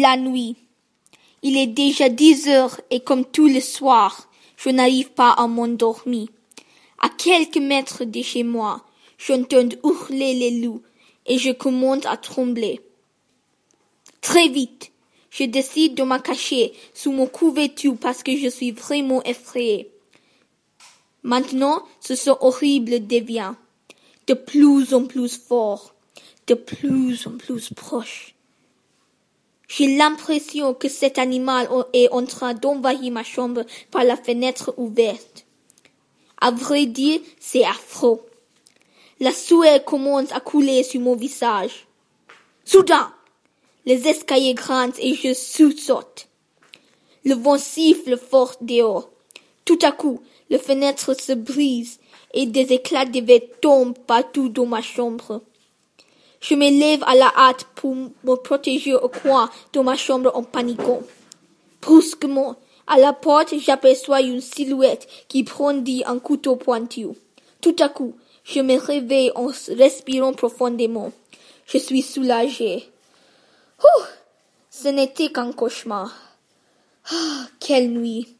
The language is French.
La nuit. Il est déjà dix heures et comme tous les soirs, je n'arrive pas à m'endormir. À quelques mètres de chez moi, j'entends hurler les loups et je commence à trembler. Très vite, je décide de me cacher sous mon couverture parce que je suis vraiment effrayée. Maintenant, ce son horrible devient de plus en plus fort, de plus en plus proche. J'ai l'impression que cet animal est en train d'envahir ma chambre par la fenêtre ouverte. À vrai dire, c'est affreux. La sueur commence à couler sur mon visage. Soudain, les escaliers grincent et je saute. Le vent siffle fort dehors. Tout à coup, les fenêtres se brisent et des éclats de verre tombent partout dans ma chambre. Je me lève à la hâte pour me protéger au coin de ma chambre en paniquant. Brusquement, à la porte, j'aperçois une silhouette qui brandit un couteau pointu. Tout à coup, je me réveille en respirant profondément. Je suis soulagée. Ouh, ce n'était qu'un cauchemar. Ah, quelle nuit.